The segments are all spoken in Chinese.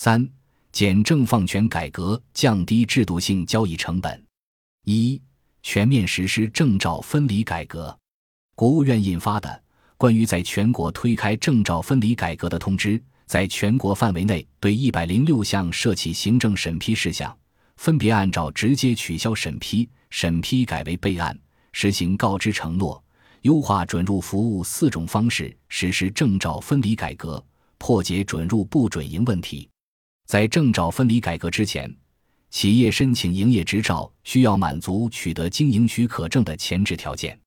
三、简政放权改革，降低制度性交易成本。一、全面实施证照分离改革。国务院印发的《关于在全国推开证照分离改革的通知》，在全国范围内对一百零六项涉企行政审批事项，分别按照直接取消审批、审批改为备案、实行告知承诺、优化准入服务四种方式实施证照分离改革，破解准入不准营问题。在证照分离改革之前，企业申请营业执照需要满足取得经营许可证的前置条件。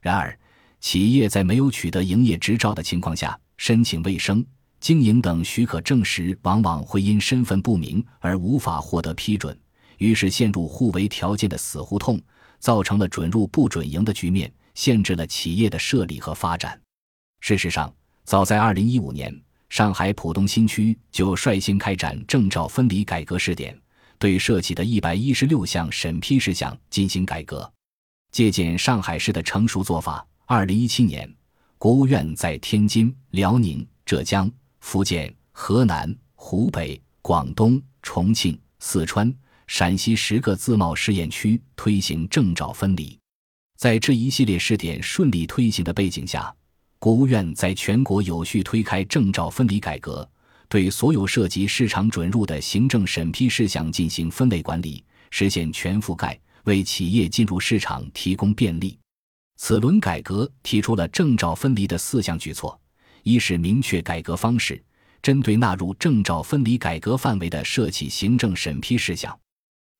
然而，企业在没有取得营业执照的情况下申请卫生、经营等许可证时，往往会因身份不明而无法获得批准，于是陷入互为条件的死胡同，造成了准入不准营的局面，限制了企业的设立和发展。事实上，早在2015年。上海浦东新区就率先开展证照分离改革试点，对涉及的一百一十六项审批事项进行改革。借鉴上海市的成熟做法，二零一七年，国务院在天津、辽宁、浙江、福建、河南、湖北、广东、重庆、四川、陕西十个自贸试验区推行证照分离。在这一系列试点顺利推行的背景下。国务院在全国有序推开证照分离改革，对所有涉及市场准入的行政审批事项进行分类管理，实现全覆盖，为企业进入市场提供便利。此轮改革提出了证照分离的四项举措：一是明确改革方式，针对纳入证照分离改革范围的涉企行政审批事项，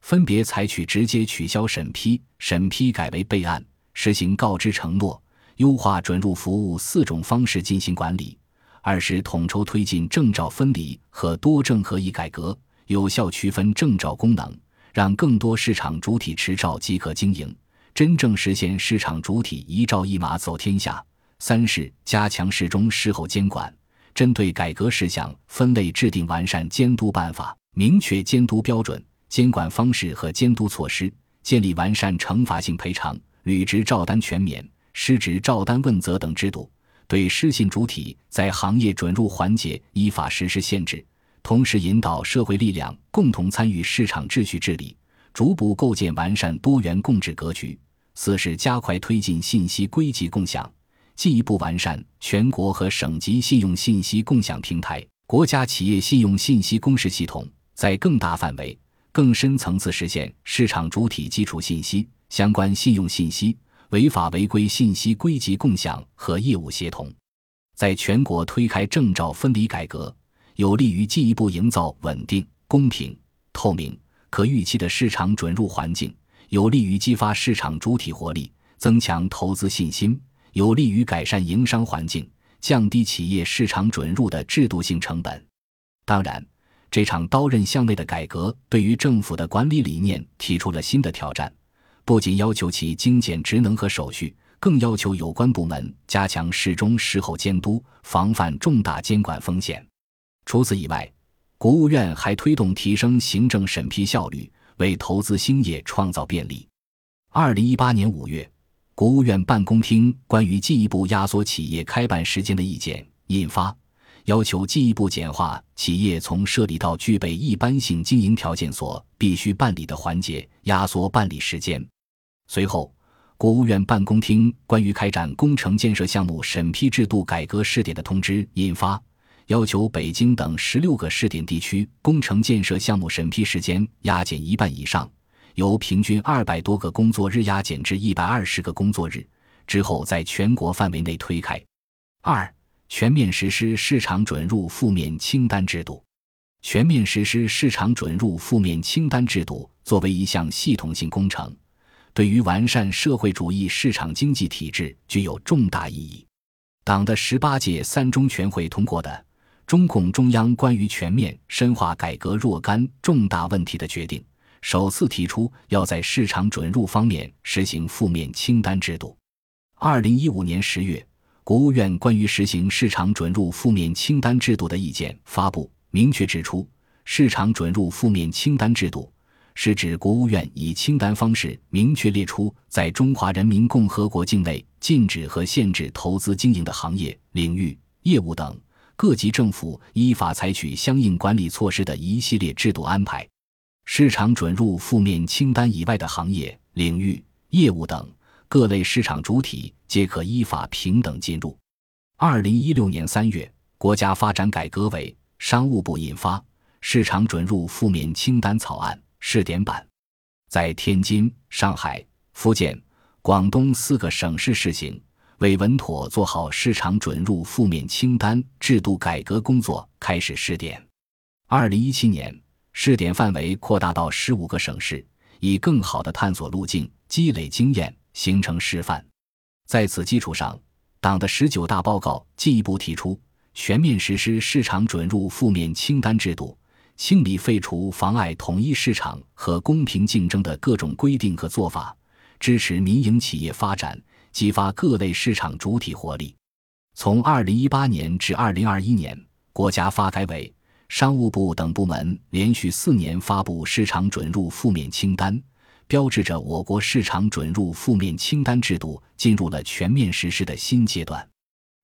分别采取直接取消审批、审批改为备案、实行告知承诺。优化准入服务四种方式进行管理；二是统筹推进证照分离和多证合一改革，有效区分证照功能，让更多市场主体持照即可经营，真正实现市场主体一照一码走天下；三是加强事中事后监管，针对改革事项分类制定完善监督办法，明确监督标准、监管方式和监督措施，建立完善惩罚性赔偿、履职照单全免。失职照单问责等制度，对失信主体在行业准入环节依法实施限制，同时引导社会力量共同参与市场秩序治理，逐步构建完善多元共治格局。四是加快推进信息归集共享，进一步完善全国和省级信用信息共享平台、国家企业信用信息公示系统，在更大范围、更深层次实现市场主体基础信息、相关信用信息。违法违规信息归集共享和业务协同，在全国推开证照分离改革，有利于进一步营造稳定、公平、透明、可预期的市场准入环境，有利于激发市场主体活力，增强投资信心，有利于改善营商环境，降低企业市场准入的制度性成本。当然，这场刀刃向内的改革对于政府的管理理念提出了新的挑战。不仅要求其精简职能和手续，更要求有关部门加强事中事后监督，防范重大监管风险。除此以外，国务院还推动提升行政审批效率，为投资兴业创造便利。二零一八年五月，国务院办公厅关于进一步压缩企业开办时间的意见印发，要求进一步简化企业从设立到具备一般性经营条件所必须办理的环节，压缩办理时间。随后，国务院办公厅关于开展工程建设项目审批制度改革试点的通知印发，要求北京等十六个试点地区工程建设项目审批时间压减一半以上，由平均二百多个工作日压减至一百二十个工作日，之后在全国范围内推开。二、全面实施市场准入负面清单制度。全面实施市场准入负面清单制度作为一项系统性工程。对于完善社会主义市场经济体制具有重大意义。党的十八届三中全会通过的《中共中央关于全面深化改革若干重大问题的决定》，首次提出要在市场准入方面实行负面清单制度。二零一五年十月，国务院关于实行市场准入负面清单制度的意见发布，明确指出，市场准入负面清单制度。是指国务院以清单方式明确列出在中华人民共和国境内禁止和限制投资经营的行业、领域、业务等，各级政府依法采取相应管理措施的一系列制度安排。市场准入负面清单以外的行业、领域、业务等各类市场主体皆可依法平等进入。二零一六年三月，国家发展改革委、商务部印发《市场准入负面清单草案》试点版，在天津、上海、福建、广东四个省市试行，为稳妥做好市场准入负面清单制度改革工作开始试点。二零一七年。试点范围扩大到十五个省市，以更好的探索路径、积累经验、形成示范。在此基础上，党的十九大报告进一步提出，全面实施市场准入负面清单制度，清理废除妨碍统一市场和公平竞争的各种规定和做法，支持民营企业发展，激发各类市场主体活力。从二零一八年至二零二一年，国家发改委。商务部等部门连续四年发布市场准入负面清单，标志着我国市场准入负面清单制度进入了全面实施的新阶段。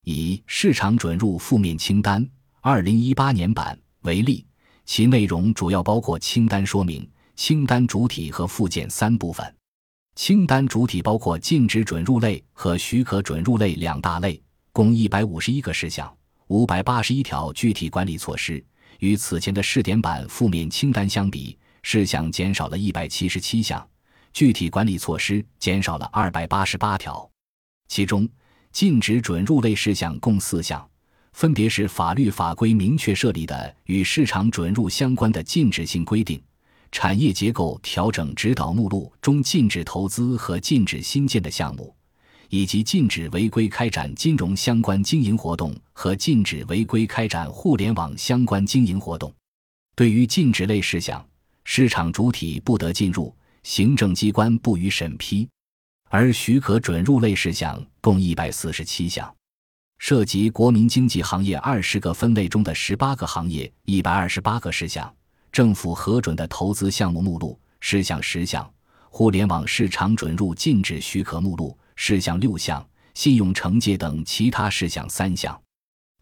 以市场准入负面清单二零一八年版为例，其内容主要包括清单说明、清单主体和附件三部分。清单主体包括禁止准入类和许可准入类两大类，共一百五十一个事项，五百八十一条具体管理措施。与此前的试点版负面清单相比，事项减少了一百七十七项，具体管理措施减少了二百八十八条。其中，禁止准入类事项共四项，分别是法律法规明确设立的与市场准入相关的禁止性规定、产业结构调整指导目录中禁止投资和禁止新建的项目。以及禁止违规开展金融相关经营活动和禁止违规开展互联网相关经营活动。对于禁止类事项，市场主体不得进入，行政机关不予审批；而许可准入类事项共一百四十七项，涉及国民经济行业二十个分类中的十八个行业一百二十八个事项，政府核准的投资项目目录事项十项，互联网市场准入禁止许可目录。事项六项，信用惩戒等其他事项三项。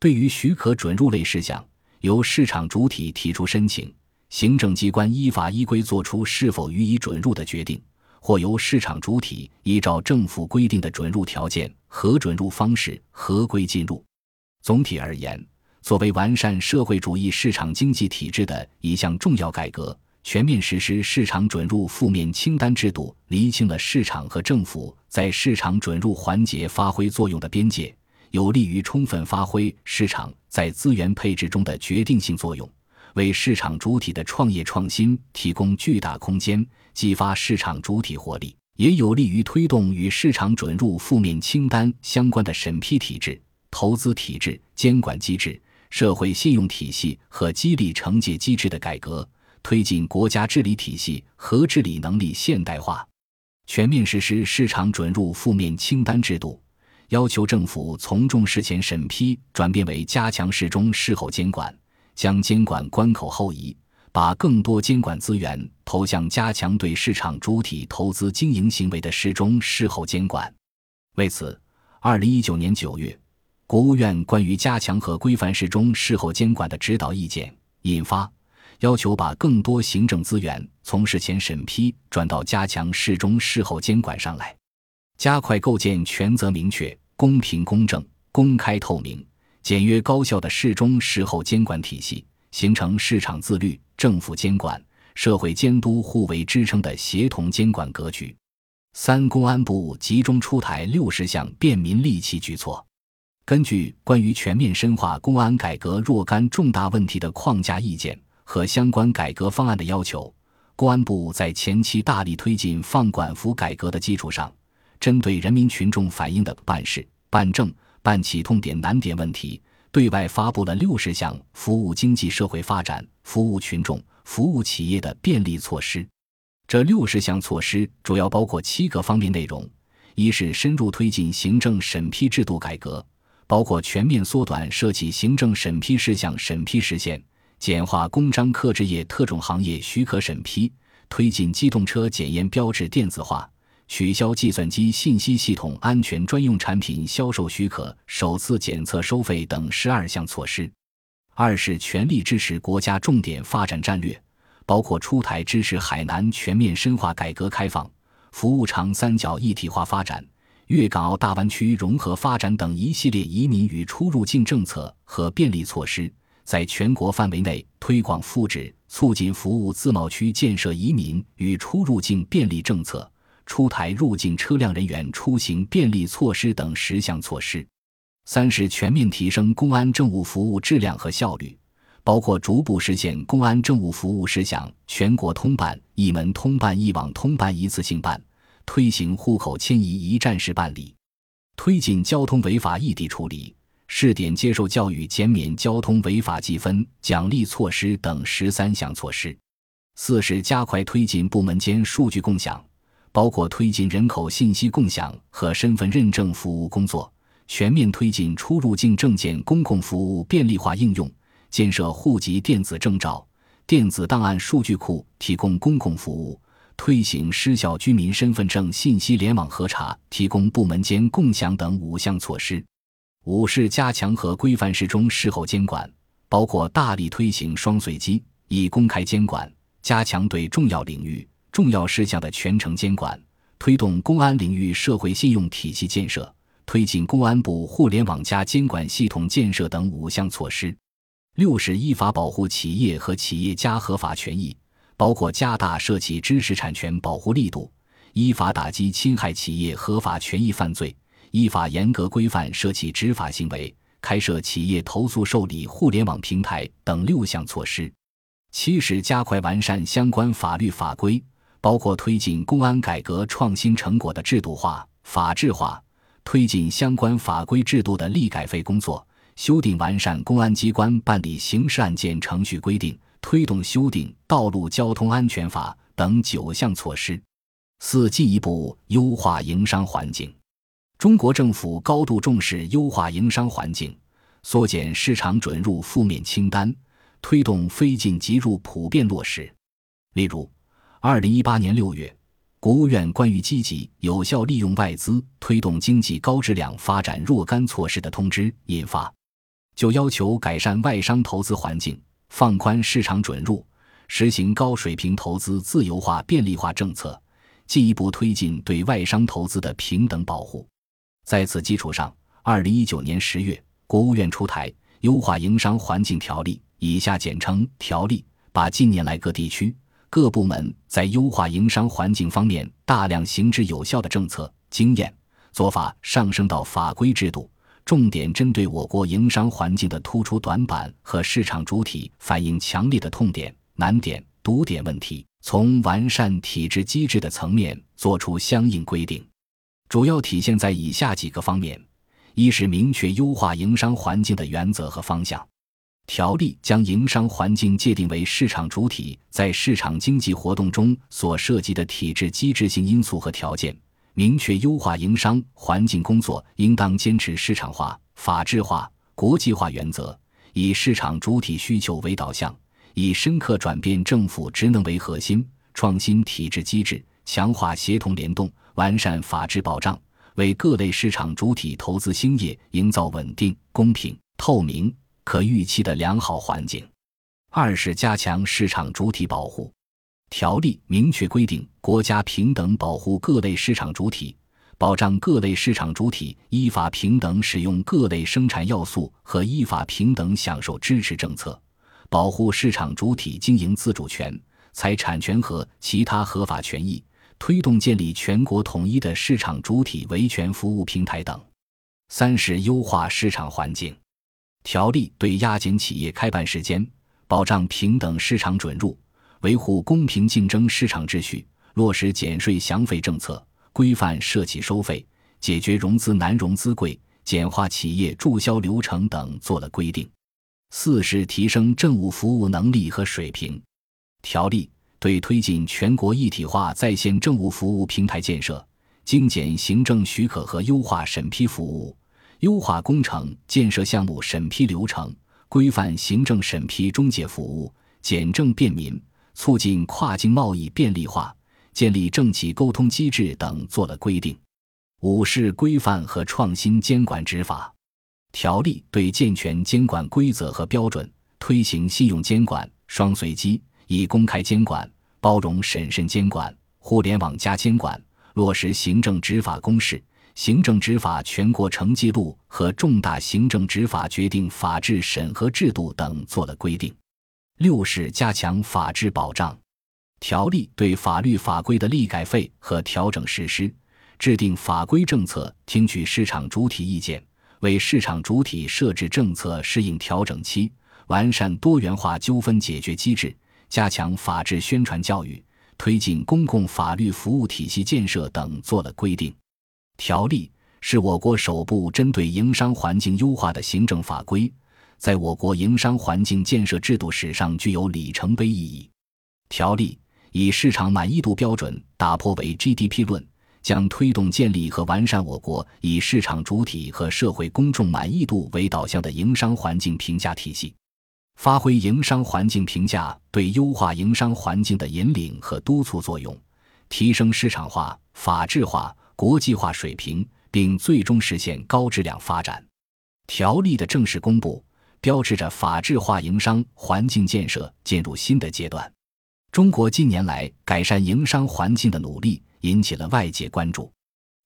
对于许可准入类事项，由市场主体提出申请，行政机关依法依规作出是否予以准入的决定，或由市场主体依照政府规定的准入条件和准入方式合规进入。总体而言，作为完善社会主义市场经济体制的一项重要改革。全面实施市场准入负面清单制度，厘清了市场和政府在市场准入环节发挥作用的边界，有利于充分发挥市场在资源配置中的决定性作用，为市场主体的创业创新提供巨大空间，激发市场主体活力，也有利于推动与市场准入负面清单相关的审批体制、投资体制、监管机制、社会信用体系和激励惩戒机制的改革。推进国家治理体系和治理能力现代化，全面实施市场准入负面清单制度，要求政府从重事前审批转变为加强事中事后监管，将监管关口后移，把更多监管资源投向加强对市场主体投资经营行为的事中事后监管。为此，二零一九年九月，国务院关于加强和规范事中事后监管的指导意见引发。要求把更多行政资源从事前审批转到加强事中事后监管上来，加快构建权责明确、公平公正、公开透明、简约高效的事中事后监管体系，形成市场自律、政府监管、社会监督互为支撑的协同监管格局。三、公安部集中出台六十项便民利器举措。根据《关于全面深化公安改革若干重大问题的框架意见》。和相关改革方案的要求，公安部在前期大力推进放管服改革的基础上，针对人民群众反映的办事、办证、办企痛点难点问题，对外发布了六十项服务经济社会发展、服务群众、服务企业的便利措施。这六十项措施主要包括七个方面内容：一是深入推进行政审批制度改革，包括全面缩短涉及行政审批事项审批时限。简化公章刻制业特种行业许可审批，推进机动车检验标志电子化，取消计算机信息系统安全专用产品销售许可首次检测收费等十二项措施。二是全力支持国家重点发展战略，包括出台支持海南全面深化改革开放、服务长三角一体化发展、粤港澳大湾区融合发展等一系列移民与出入境政策和便利措施，在全国范围内推广复制、促进服务自贸区建设移民与出入境便利政策，出台入境车辆人员出行便利措施等十项措施。三是全面提升公安政务服务质量和效率，包括逐步实现公安政务服务事项全国通办、一门通办、一网通办、一次性办，推行户口迁移一站式办理，推进交通违法异地处理、试点接受教育、减免交通违法记分、奖励措施等十三项措施。四是加快推进部门间数据共享，包括推进人口信息共享和身份认证服务工作。全面推进出入境证件公共服务便利化应用，建设户籍电子证照、电子档案数据库，提供公共服务；推行失效居民身份证信息联网核查，提供部门间共享等五项措施。五是加强和规范事中事后监管，包括大力推行双随机，以公开监管，加强对重要领域、重要事项的全程监管，推动公安领域社会信用体系建设。推进公安部互联网加监管系统建设等五项措施。六是依法保护企业和企业家合法权益，包括加大涉企知识产权保护力度，依法打击侵害企业合法权益犯罪，依法严格规范涉企执法行为，开设企业投诉受理互联网平台等六项措施。七是加快完善相关法律法规，包括推进公安改革创新成果的制度化、法制化。推进相关法规制度的立改废工作，修订完善公安机关办理刑事案件程序规定，推动修订《道路交通安全法》等九项措施。四、进一步优化营商环境。中国政府高度重视优化营商环境，缩减市场准入负面清单，推动非进即入普遍落实。例如，二零一八年六月。国务院关于积极有效利用外资推动经济高质量发展若干措施的通知印发，就要求改善外商投资环境，放宽市场准入，实行高水平投资自由化便利化政策，进一步推进对外商投资的平等保护。在此基础上，二零一九年十月，国务院出台《优化营商环境条例》（以下简称“条例”），把近年来各地区。各部门在优化营商环境方面大量行之有效的政策经验做法上升到法规制度，重点针对我国营商环境的突出短板和市场主体反映强烈的痛点、难点、堵点问题，从完善体制机制的层面作出相应规定，主要体现在以下几个方面：一是明确优化营商环境的原则和方向。条例将营商环境界定为市场主体在市场经济活动中所涉及的体制机制性因素和条件，明确优化营商环境工作应当坚持市场化、法治化、国际化原则，以市场主体需求为导向，以深刻转变政府职能为核心，创新体制机制，强化协同联动，完善法治保障，为各类市场主体投资兴业营造稳定、公平、透明。可预期的良好环境。二是加强市场主体保护。条例明确规定，国家平等保护各类市场主体，保障各类市场主体依法平等使用各类生产要素和依法平等享受支持政策，保护市场主体经营自主权、财产权和其他合法权益，推动建立全国统一的市场主体维权服务平台等。三是优化市场环境。条例对压减企业开办时间、保障平等市场准入、维护公平竞争市场秩序、落实减税降费政策、规范涉企收费、解决融资难、融资贵、简化企业注销流程等做了规定。四是提升政务服务能力和水平。条例对推进全国一体化在线政务服务平台建设、精简行政许可和优化审批服务。优化工程建设项目审批流程，规范行政审批中介服务，简政便民，促进跨境贸易便利化，建立政企沟通机制等做了规定。五是规范和创新监管执法。条例对健全监管规则和标准、推行信用监管双随机，以公开监管、包容审慎监管、互联网加监管，落实行政执法公示、行政执法全过程记录和重大行政执法决定法制审核制度等做了规定。六是加强法治保障。条例对法律法规的立改废和调整实施，制定法规政策，听取市场主体意见，为市场主体设置政策适应调整期，完善多元化纠纷解决机制，加强法治宣传教育，推进公共法律服务体系建设等做了规定。条例是我国首部针对营商环境优化的行政法规，在我国营商环境建设制度史上具有里程碑意义。条例。以市场满意度标准打破为 GDP 论，将推动建立和完善我国以市场主体和社会公众满意度为导向的营商环境评价体系，发挥营商环境评价对优化营商环境的引领和督促作用，提升市场化、法治化、国际化水平，并最终实现高质量发展。条例的正式公布，标志着法治化营商环境建设进入新的阶段。中国近年来改善营商环境的努力引起了外界关注。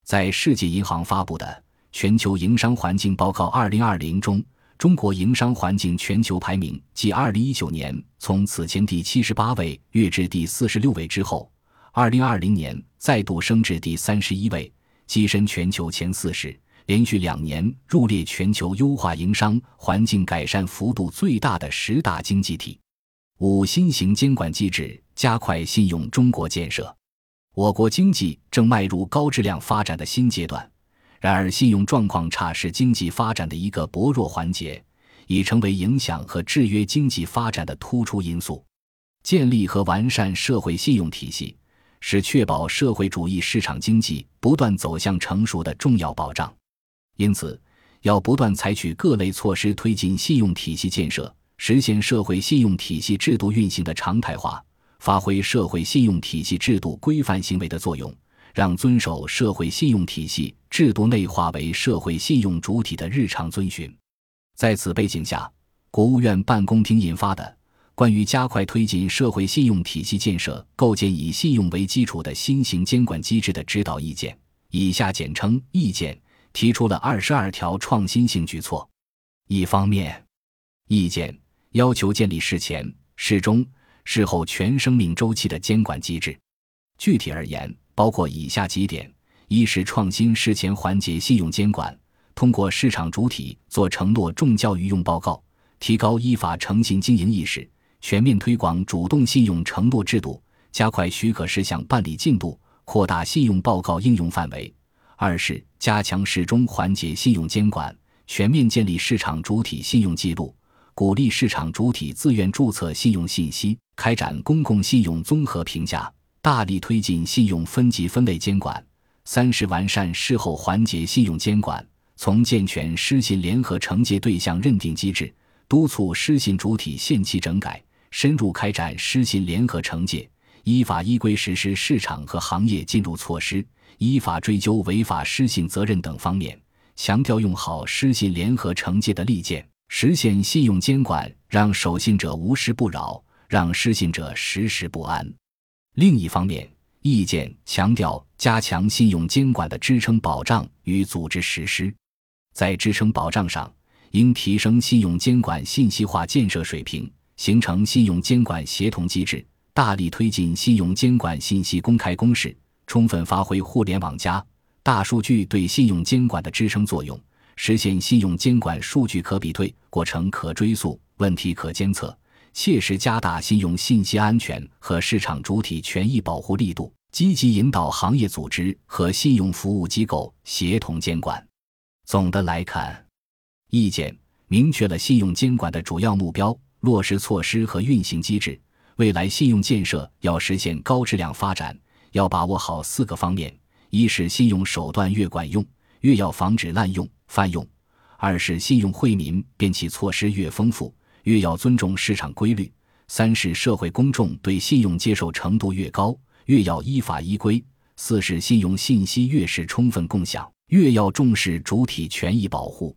在世界银行发布的《全球营商环境报告2020》中，中国营商环境全球排名继2019年从此前第七十八位跃至第四十六位之后，2020年再度升至第三十一位，跻身全球前四十，连续两年入列全球优化营商环境改善幅度最大的十大经济体。五新型监管机制加快信用中国建设，我国经济正迈入高质量发展的新阶段。然而，信用状况差是经济发展的一个薄弱环节，已成为影响和制约经济发展的突出因素。建立和完善社会信用体系，是确保社会主义市场经济不断走向成熟的重要保障。因此，要不断采取各类措施，推进信用体系建设。实现社会信用体系制度运行的常态化，发挥社会信用体系制度规范行为的作用，让遵守社会信用体系制度内化为社会信用主体的日常遵循。在此背景下，国务院办公厅印发的《关于加快推进社会信用体系建设、构建以信用为基础的新型监管机制的指导意见》（以下简称“意见”）提出了二十二条创新性举措。一方面，意见。要求建立事前、事中、事后全生命周期的监管机制。具体而言，包括以下几点：一是创新事前环节信用监管，通过市场主体做承诺重教育用报告，提高依法诚信经营意识，全面推广主动信用承诺制度，加快许可事项办理进度，扩大信用报告应用范围；二是加强事中环节信用监管，全面建立市场主体信用记录。鼓励市场主体自愿注册信用信息，开展公共信用综合评价，大力推进信用分级分类监管。三是完善事后环节信用监管，从健全失信联合惩戒对象认定机制，督促失信主体限期整改，深入开展失信联合惩戒，依法依规实施市场和行业进入措施，依法追究违法失信责任等方面，强调用好失信联合惩戒的利剑。实现信用监管，让守信者无时不扰，让失信者时时不安。另一方面，意见强调加强信用监管的支撑保障与组织实施。在支撑保障上，应提升信用监管信息化建设水平，形成信用监管协同机制，大力推进信用监管信息公开公示，充分发挥互联网加大数据对信用监管的支撑作用。实现信用监管数据可比对、过程可追溯、问题可监测，切实加大信用信息安全和市场主体权益保护力度，积极引导行业组织和信用服务机构协同监管。总的来看，意见明确了信用监管的主要目标、落实措施和运行机制。未来信用建设要实现高质量发展，要把握好四个方面：一是信用手段越管用，越要防止滥用。泛用，二是信用惠民便其措施越丰富，越要尊重市场规律；三是社会公众对信用接受程度越高，越要依法依规；四是信用信息越是充分共享，越要重视主体权益保护。